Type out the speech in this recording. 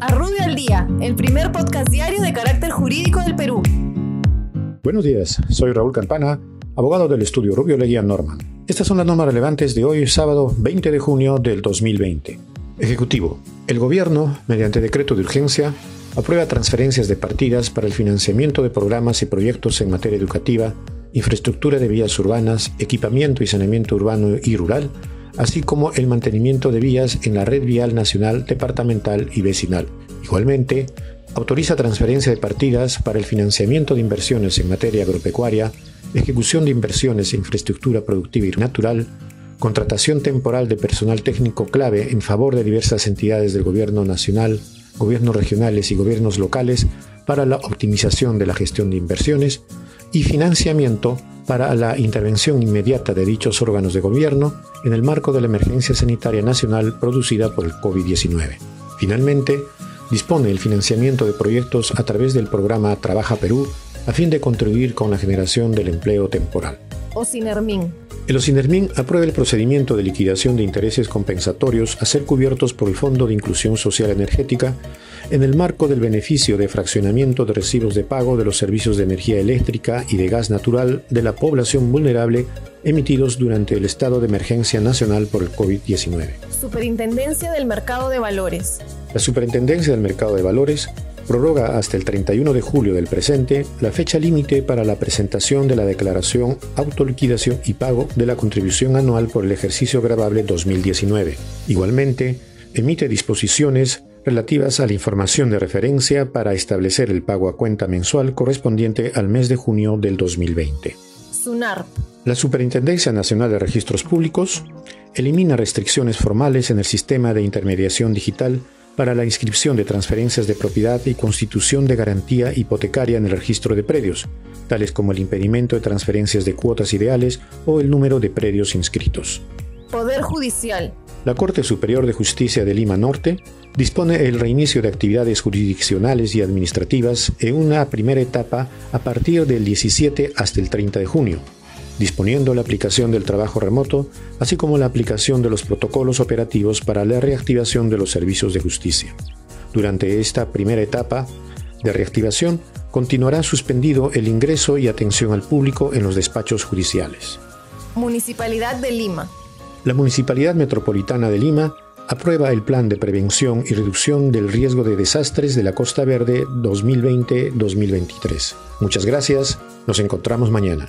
A Rubio al Día, el primer podcast diario de carácter jurídico del Perú. Buenos días, soy Raúl Campana, abogado del estudio Rubio Leguía Norman. Estas son las normas relevantes de hoy, sábado 20 de junio del 2020. Ejecutivo. El Gobierno, mediante decreto de urgencia, aprueba transferencias de partidas para el financiamiento de programas y proyectos en materia educativa, infraestructura de vías urbanas, equipamiento y saneamiento urbano y rural, así como el mantenimiento de vías en la red vial nacional, departamental y vecinal. Igualmente, autoriza transferencia de partidas para el financiamiento de inversiones en materia agropecuaria, ejecución de inversiones en infraestructura productiva y natural, contratación temporal de personal técnico clave en favor de diversas entidades del Gobierno nacional, gobiernos regionales y gobiernos locales para la optimización de la gestión de inversiones y financiamiento para la intervención inmediata de dichos órganos de gobierno en el marco de la emergencia sanitaria nacional producida por el COVID-19. Finalmente, dispone el financiamiento de proyectos a través del programa Trabaja Perú a fin de contribuir con la generación del empleo temporal. Ocinermin. El Ocinermin aprueba el procedimiento de liquidación de intereses compensatorios a ser cubiertos por el Fondo de Inclusión Social Energética en el marco del beneficio de fraccionamiento de recibos de pago de los servicios de energía eléctrica y de gas natural de la población vulnerable emitidos durante el estado de emergencia nacional por el COVID-19. Superintendencia del Mercado de Valores. La Superintendencia del Mercado de Valores prorroga hasta el 31 de julio del presente la fecha límite para la presentación de la declaración, autoliquidación y pago de la contribución anual por el ejercicio grabable 2019. Igualmente, emite disposiciones relativas a la información de referencia para establecer el pago a cuenta mensual correspondiente al mes de junio del 2020. SUNARP. La Superintendencia Nacional de Registros Públicos elimina restricciones formales en el sistema de intermediación digital para la inscripción de transferencias de propiedad y constitución de garantía hipotecaria en el registro de predios, tales como el impedimento de transferencias de cuotas ideales o el número de predios inscritos. Poder Judicial. La Corte Superior de Justicia de Lima Norte dispone el reinicio de actividades jurisdiccionales y administrativas en una primera etapa a partir del 17 hasta el 30 de junio, disponiendo la aplicación del trabajo remoto, así como la aplicación de los protocolos operativos para la reactivación de los servicios de justicia. Durante esta primera etapa de reactivación, continuará suspendido el ingreso y atención al público en los despachos judiciales. Municipalidad de Lima. La Municipalidad Metropolitana de Lima aprueba el Plan de Prevención y Reducción del Riesgo de Desastres de la Costa Verde 2020-2023. Muchas gracias, nos encontramos mañana.